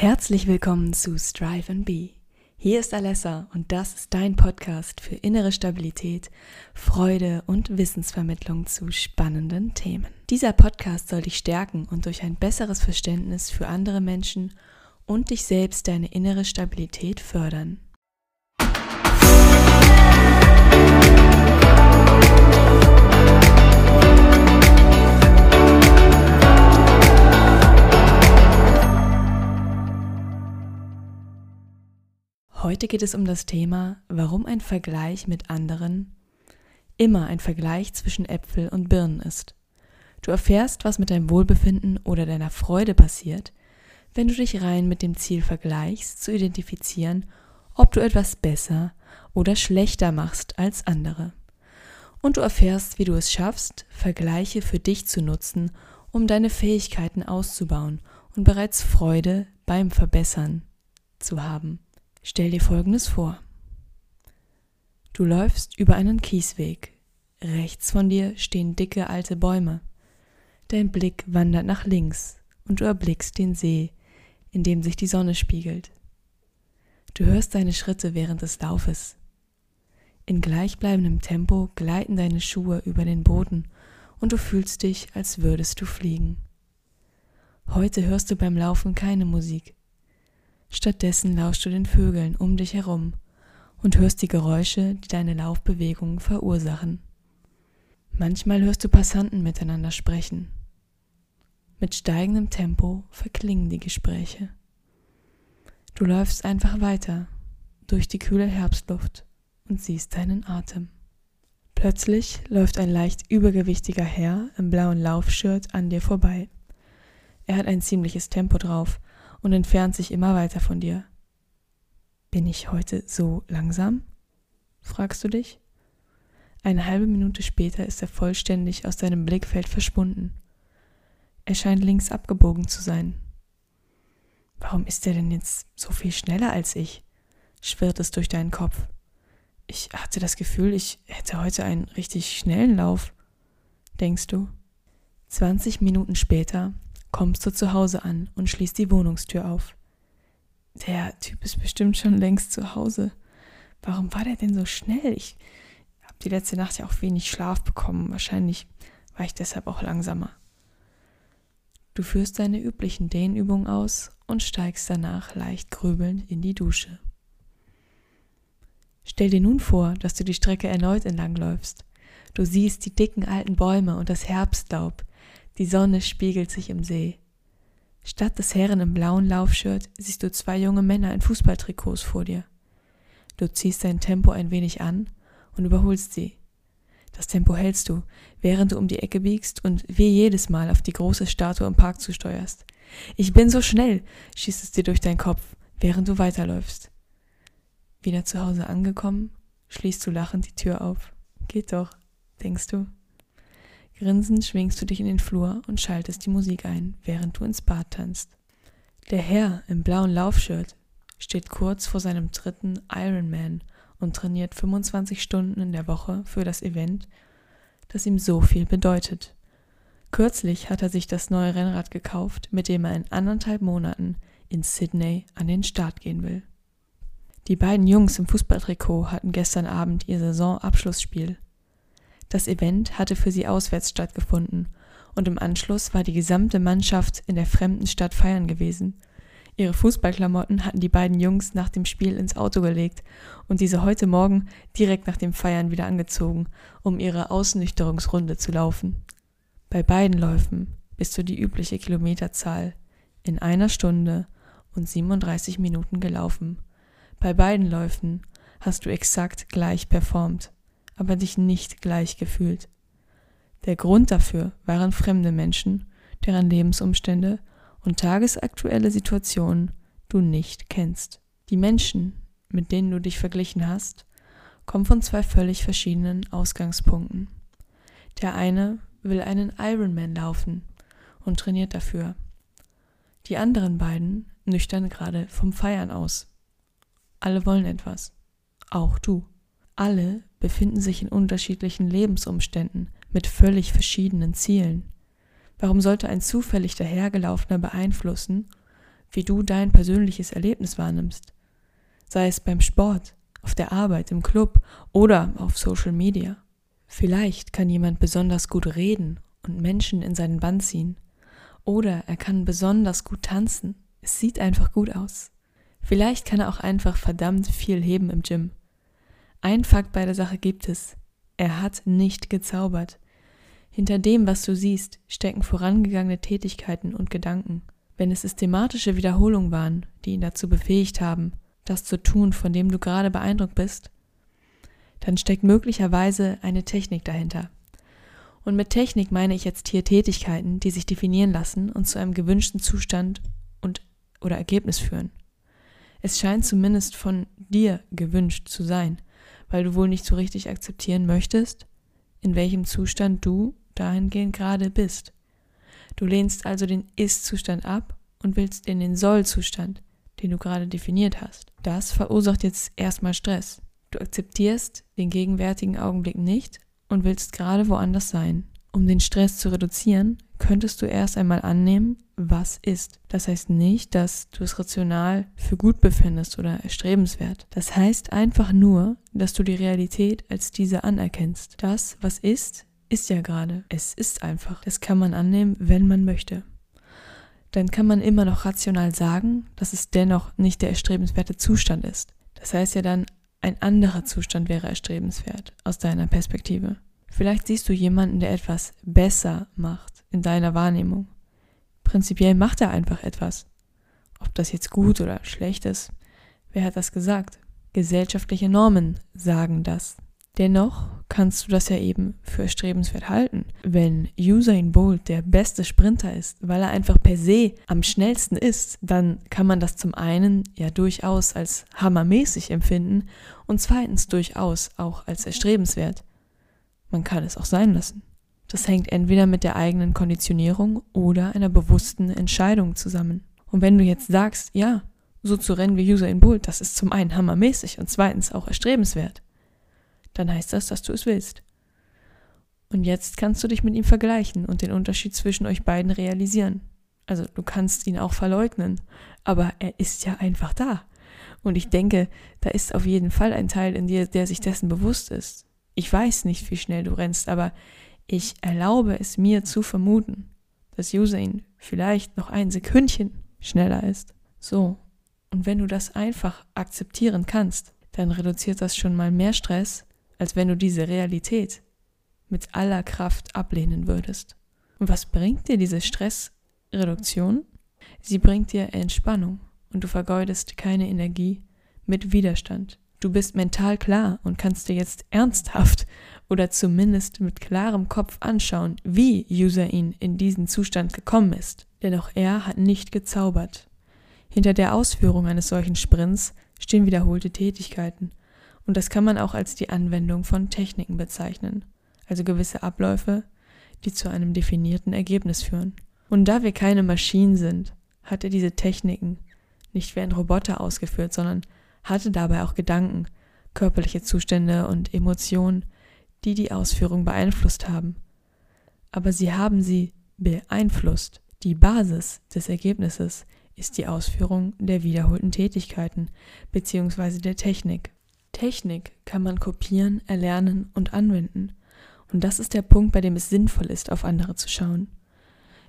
Herzlich willkommen zu Strive and Be. Hier ist Alessa und das ist dein Podcast für innere Stabilität, Freude und Wissensvermittlung zu spannenden Themen. Dieser Podcast soll dich stärken und durch ein besseres Verständnis für andere Menschen und dich selbst deine innere Stabilität fördern. Heute geht es um das Thema, warum ein Vergleich mit anderen immer ein Vergleich zwischen Äpfel und Birnen ist. Du erfährst, was mit deinem Wohlbefinden oder deiner Freude passiert, wenn du dich rein mit dem Ziel vergleichst, zu identifizieren, ob du etwas besser oder schlechter machst als andere. Und du erfährst, wie du es schaffst, Vergleiche für dich zu nutzen, um deine Fähigkeiten auszubauen und bereits Freude beim Verbessern zu haben. Stell dir Folgendes vor. Du läufst über einen Kiesweg. Rechts von dir stehen dicke alte Bäume. Dein Blick wandert nach links und du erblickst den See, in dem sich die Sonne spiegelt. Du hörst deine Schritte während des Laufes. In gleichbleibendem Tempo gleiten deine Schuhe über den Boden und du fühlst dich, als würdest du fliegen. Heute hörst du beim Laufen keine Musik, Stattdessen lauschst du den Vögeln um dich herum und hörst die Geräusche, die deine Laufbewegungen verursachen. Manchmal hörst du Passanten miteinander sprechen. Mit steigendem Tempo verklingen die Gespräche. Du läufst einfach weiter durch die kühle Herbstluft und siehst deinen Atem. Plötzlich läuft ein leicht übergewichtiger Herr im blauen Laufshirt an dir vorbei. Er hat ein ziemliches Tempo drauf und entfernt sich immer weiter von dir. Bin ich heute so langsam? fragst du dich. Eine halbe Minute später ist er vollständig aus deinem Blickfeld verschwunden. Er scheint links abgebogen zu sein. Warum ist er denn jetzt so viel schneller als ich? schwirrt es durch deinen Kopf. Ich hatte das Gefühl, ich hätte heute einen richtig schnellen Lauf. Denkst du? Zwanzig Minuten später kommst du zu Hause an und schließt die Wohnungstür auf. Der Typ ist bestimmt schon längst zu Hause. Warum war der denn so schnell? Ich habe die letzte Nacht ja auch wenig Schlaf bekommen. Wahrscheinlich war ich deshalb auch langsamer. Du führst deine üblichen Dehnübungen aus und steigst danach leicht grübelnd in die Dusche. Stell dir nun vor, dass du die Strecke erneut entlangläufst. Du siehst die dicken alten Bäume und das Herbstlaub, die Sonne spiegelt sich im See. Statt des Herren im blauen Laufshirt siehst du zwei junge Männer in Fußballtrikots vor dir. Du ziehst dein Tempo ein wenig an und überholst sie. Das Tempo hältst du, während du um die Ecke biegst und wie jedes Mal auf die große Statue im Park zusteuerst. Ich bin so schnell, schießt es dir durch deinen Kopf, während du weiterläufst. Wieder zu Hause angekommen, schließt du lachend die Tür auf. Geht doch, denkst du. Grinsend schwingst du dich in den Flur und schaltest die Musik ein, während du ins Bad tanzt. Der Herr im blauen Laufshirt steht kurz vor seinem dritten Ironman und trainiert 25 Stunden in der Woche für das Event, das ihm so viel bedeutet. Kürzlich hat er sich das neue Rennrad gekauft, mit dem er in anderthalb Monaten in Sydney an den Start gehen will. Die beiden Jungs im Fußballtrikot hatten gestern Abend ihr Saisonabschlussspiel. Das Event hatte für sie auswärts stattgefunden und im Anschluss war die gesamte Mannschaft in der fremden Stadt feiern gewesen. Ihre Fußballklamotten hatten die beiden Jungs nach dem Spiel ins Auto gelegt und diese heute Morgen direkt nach dem Feiern wieder angezogen, um ihre Ausnüchterungsrunde zu laufen. Bei beiden Läufen bist du die übliche Kilometerzahl in einer Stunde und 37 Minuten gelaufen. Bei beiden Läufen hast du exakt gleich performt aber dich nicht gleich gefühlt. Der Grund dafür waren fremde Menschen, deren Lebensumstände und tagesaktuelle Situationen du nicht kennst. Die Menschen, mit denen du dich verglichen hast, kommen von zwei völlig verschiedenen Ausgangspunkten. Der eine will einen Ironman laufen und trainiert dafür. Die anderen beiden nüchtern gerade vom Feiern aus. Alle wollen etwas. Auch du. Alle befinden sich in unterschiedlichen Lebensumständen mit völlig verschiedenen Zielen. Warum sollte ein zufällig dahergelaufener beeinflussen, wie du dein persönliches Erlebnis wahrnimmst. Sei es beim Sport, auf der Arbeit, im Club oder auf Social Media. Vielleicht kann jemand besonders gut reden und Menschen in seinen Bann ziehen. Oder er kann besonders gut tanzen. Es sieht einfach gut aus. Vielleicht kann er auch einfach verdammt viel heben im Gym. Ein Fakt bei der Sache gibt es. Er hat nicht gezaubert. Hinter dem, was du siehst, stecken vorangegangene Tätigkeiten und Gedanken. Wenn es systematische Wiederholungen waren, die ihn dazu befähigt haben, das zu tun, von dem du gerade beeindruckt bist, dann steckt möglicherweise eine Technik dahinter. Und mit Technik meine ich jetzt hier Tätigkeiten, die sich definieren lassen und zu einem gewünschten Zustand und oder Ergebnis führen. Es scheint zumindest von dir gewünscht zu sein, weil du wohl nicht so richtig akzeptieren möchtest, in welchem Zustand du dahingehend gerade bist. Du lehnst also den Ist-Zustand ab und willst in den Soll-Zustand, den du gerade definiert hast. Das verursacht jetzt erstmal Stress. Du akzeptierst den gegenwärtigen Augenblick nicht und willst gerade woanders sein. Um den Stress zu reduzieren, könntest du erst einmal annehmen, was ist. Das heißt nicht, dass du es rational für gut befindest oder erstrebenswert. Das heißt einfach nur, dass du die Realität als diese anerkennst. Das, was ist, ist ja gerade. Es ist einfach. Das kann man annehmen, wenn man möchte. Dann kann man immer noch rational sagen, dass es dennoch nicht der erstrebenswerte Zustand ist. Das heißt ja dann, ein anderer Zustand wäre erstrebenswert aus deiner Perspektive. Vielleicht siehst du jemanden, der etwas besser macht in deiner Wahrnehmung. Prinzipiell macht er einfach etwas. Ob das jetzt gut oder schlecht ist, wer hat das gesagt? Gesellschaftliche Normen sagen das. Dennoch kannst du das ja eben für erstrebenswert halten. Wenn Usain Bolt der beste Sprinter ist, weil er einfach per se am schnellsten ist, dann kann man das zum einen ja durchaus als hammermäßig empfinden und zweitens durchaus auch als erstrebenswert. Man kann es auch sein lassen. Das hängt entweder mit der eigenen Konditionierung oder einer bewussten Entscheidung zusammen. Und wenn du jetzt sagst, ja, so zu rennen wie Usain Bolt, das ist zum einen hammermäßig und zweitens auch erstrebenswert, dann heißt das, dass du es willst. Und jetzt kannst du dich mit ihm vergleichen und den Unterschied zwischen euch beiden realisieren. Also du kannst ihn auch verleugnen, aber er ist ja einfach da. Und ich denke, da ist auf jeden Fall ein Teil in dir, der sich dessen bewusst ist. Ich weiß nicht, wie schnell du rennst, aber ich erlaube es mir zu vermuten, dass Usain vielleicht noch ein Sekündchen schneller ist. So. Und wenn du das einfach akzeptieren kannst, dann reduziert das schon mal mehr Stress, als wenn du diese Realität mit aller Kraft ablehnen würdest. Und was bringt dir diese Stressreduktion? Sie bringt dir Entspannung und du vergeudest keine Energie mit Widerstand. Du bist mental klar und kannst dir jetzt ernsthaft oder zumindest mit klarem Kopf anschauen, wie User ihn in diesen Zustand gekommen ist. Denn auch er hat nicht gezaubert. Hinter der Ausführung eines solchen Sprints stehen wiederholte Tätigkeiten und das kann man auch als die Anwendung von Techniken bezeichnen, also gewisse Abläufe, die zu einem definierten Ergebnis führen. Und da wir keine Maschinen sind, hat er diese Techniken nicht wie ein Roboter ausgeführt, sondern hatte dabei auch Gedanken, körperliche Zustände und Emotionen, die die Ausführung beeinflusst haben. Aber sie haben sie beeinflusst. Die Basis des Ergebnisses ist die Ausführung der wiederholten Tätigkeiten bzw. der Technik. Technik kann man kopieren, erlernen und anwenden. Und das ist der Punkt, bei dem es sinnvoll ist, auf andere zu schauen.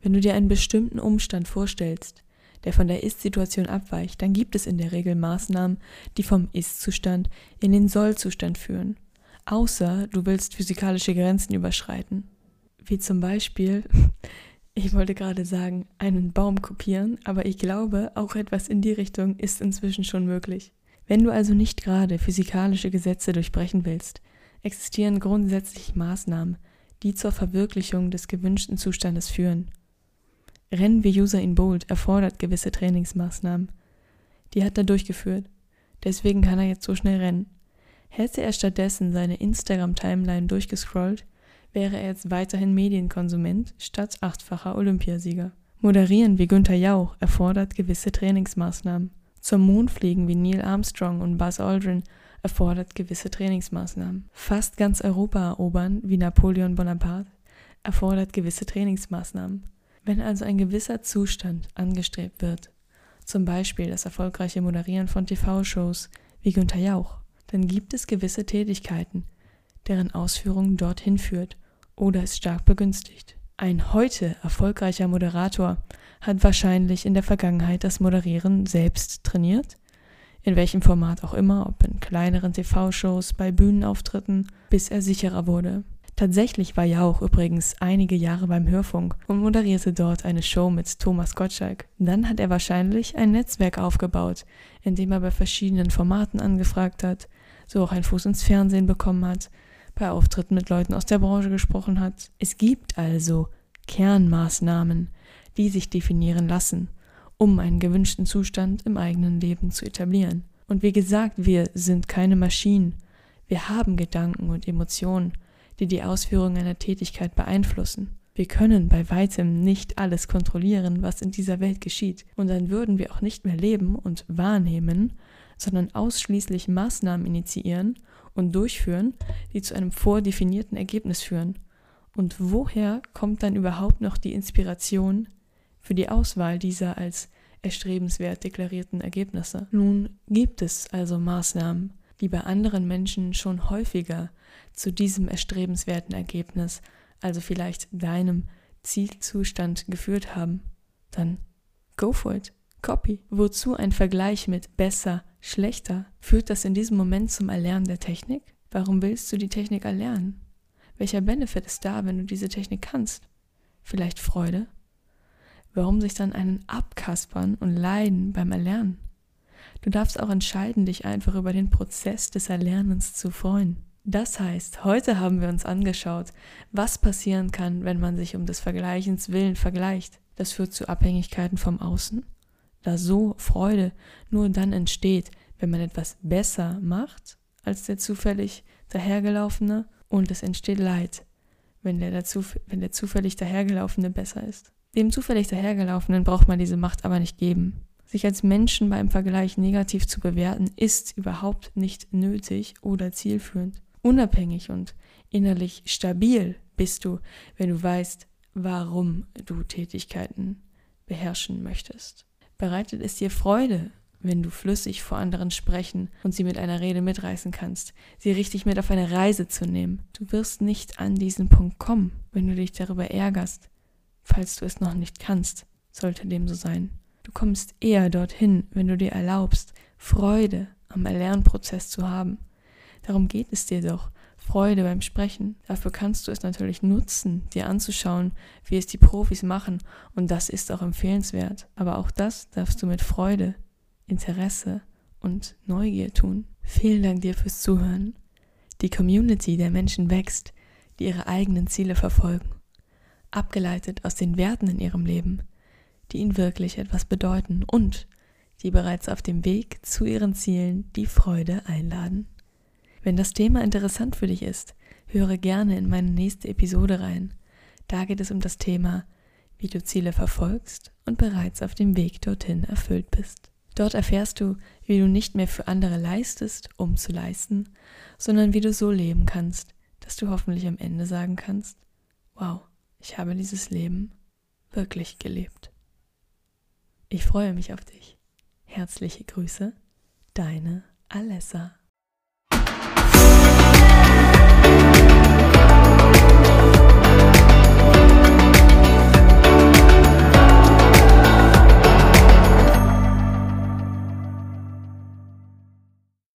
Wenn du dir einen bestimmten Umstand vorstellst, der von der Ist-Situation abweicht, dann gibt es in der Regel Maßnahmen, die vom Ist-Zustand in den Soll-Zustand führen. Außer du willst physikalische Grenzen überschreiten. Wie zum Beispiel, ich wollte gerade sagen, einen Baum kopieren, aber ich glaube, auch etwas in die Richtung ist inzwischen schon möglich. Wenn du also nicht gerade physikalische Gesetze durchbrechen willst, existieren grundsätzlich Maßnahmen, die zur Verwirklichung des gewünschten Zustandes führen. Rennen wie User in Bold erfordert gewisse Trainingsmaßnahmen. Die hat er durchgeführt. Deswegen kann er jetzt so schnell rennen. Hätte er stattdessen seine Instagram-Timeline durchgescrollt, wäre er jetzt weiterhin Medienkonsument statt achtfacher Olympiasieger. Moderieren wie Günther Jauch erfordert gewisse Trainingsmaßnahmen. Zum Mond fliegen wie Neil Armstrong und Buzz Aldrin erfordert gewisse Trainingsmaßnahmen. Fast ganz Europa erobern wie Napoleon Bonaparte erfordert gewisse Trainingsmaßnahmen. Wenn also ein gewisser Zustand angestrebt wird, zum Beispiel das erfolgreiche Moderieren von TV-Shows wie Günther Jauch, dann gibt es gewisse Tätigkeiten, deren Ausführung dorthin führt oder es stark begünstigt. Ein heute erfolgreicher Moderator hat wahrscheinlich in der Vergangenheit das Moderieren selbst trainiert, in welchem Format auch immer, ob in kleineren TV-Shows, bei Bühnenauftritten, bis er sicherer wurde. Tatsächlich war Jauch übrigens einige Jahre beim Hörfunk und moderierte dort eine Show mit Thomas Gottschalk. Dann hat er wahrscheinlich ein Netzwerk aufgebaut, in dem er bei verschiedenen Formaten angefragt hat, so auch einen Fuß ins Fernsehen bekommen hat, bei Auftritten mit Leuten aus der Branche gesprochen hat. Es gibt also Kernmaßnahmen, die sich definieren lassen, um einen gewünschten Zustand im eigenen Leben zu etablieren. Und wie gesagt, wir sind keine Maschinen. Wir haben Gedanken und Emotionen die die Ausführung einer Tätigkeit beeinflussen. Wir können bei weitem nicht alles kontrollieren, was in dieser Welt geschieht, und dann würden wir auch nicht mehr leben und wahrnehmen, sondern ausschließlich Maßnahmen initiieren und durchführen, die zu einem vordefinierten Ergebnis führen. Und woher kommt dann überhaupt noch die Inspiration für die Auswahl dieser als erstrebenswert deklarierten Ergebnisse? Nun gibt es also Maßnahmen, die bei anderen Menschen schon häufiger zu diesem erstrebenswerten Ergebnis, also vielleicht deinem Zielzustand geführt haben, dann go for it. Copy. Wozu ein Vergleich mit besser, schlechter? Führt das in diesem Moment zum Erlernen der Technik? Warum willst du die Technik erlernen? Welcher Benefit ist da, wenn du diese Technik kannst? Vielleicht Freude? Warum sich dann einen abkaspern und leiden beim Erlernen? Du darfst auch entscheiden, dich einfach über den Prozess des Erlernens zu freuen. Das heißt, heute haben wir uns angeschaut, was passieren kann, wenn man sich um des Vergleichens willen vergleicht. Das führt zu Abhängigkeiten vom Außen, da so Freude nur dann entsteht, wenn man etwas besser macht als der zufällig dahergelaufene und es entsteht Leid, wenn der, dazu, wenn der zufällig dahergelaufene besser ist. Dem zufällig dahergelaufenen braucht man diese Macht aber nicht geben. Sich als Menschen beim Vergleich negativ zu bewerten, ist überhaupt nicht nötig oder zielführend. Unabhängig und innerlich stabil bist du, wenn du weißt, warum du Tätigkeiten beherrschen möchtest. Bereitet es dir Freude, wenn du flüssig vor anderen sprechen und sie mit einer Rede mitreißen kannst, sie richtig mit auf eine Reise zu nehmen. Du wirst nicht an diesen Punkt kommen, wenn du dich darüber ärgerst, falls du es noch nicht kannst, sollte dem so sein. Du kommst eher dorthin, wenn du dir erlaubst, Freude am Erlernprozess zu haben. Darum geht es dir doch. Freude beim Sprechen. Dafür kannst du es natürlich nutzen, dir anzuschauen, wie es die Profis machen. Und das ist auch empfehlenswert. Aber auch das darfst du mit Freude, Interesse und Neugier tun. Vielen Dank dir fürs Zuhören. Die Community der Menschen wächst, die ihre eigenen Ziele verfolgen. Abgeleitet aus den Werten in ihrem Leben die ihnen wirklich etwas bedeuten und die bereits auf dem Weg zu ihren Zielen die Freude einladen. Wenn das Thema interessant für dich ist, höre gerne in meine nächste Episode rein. Da geht es um das Thema, wie du Ziele verfolgst und bereits auf dem Weg dorthin erfüllt bist. Dort erfährst du, wie du nicht mehr für andere leistest, um zu leisten, sondern wie du so leben kannst, dass du hoffentlich am Ende sagen kannst, wow, ich habe dieses Leben wirklich gelebt. Ich freue mich auf dich. Herzliche Grüße, deine Alessa.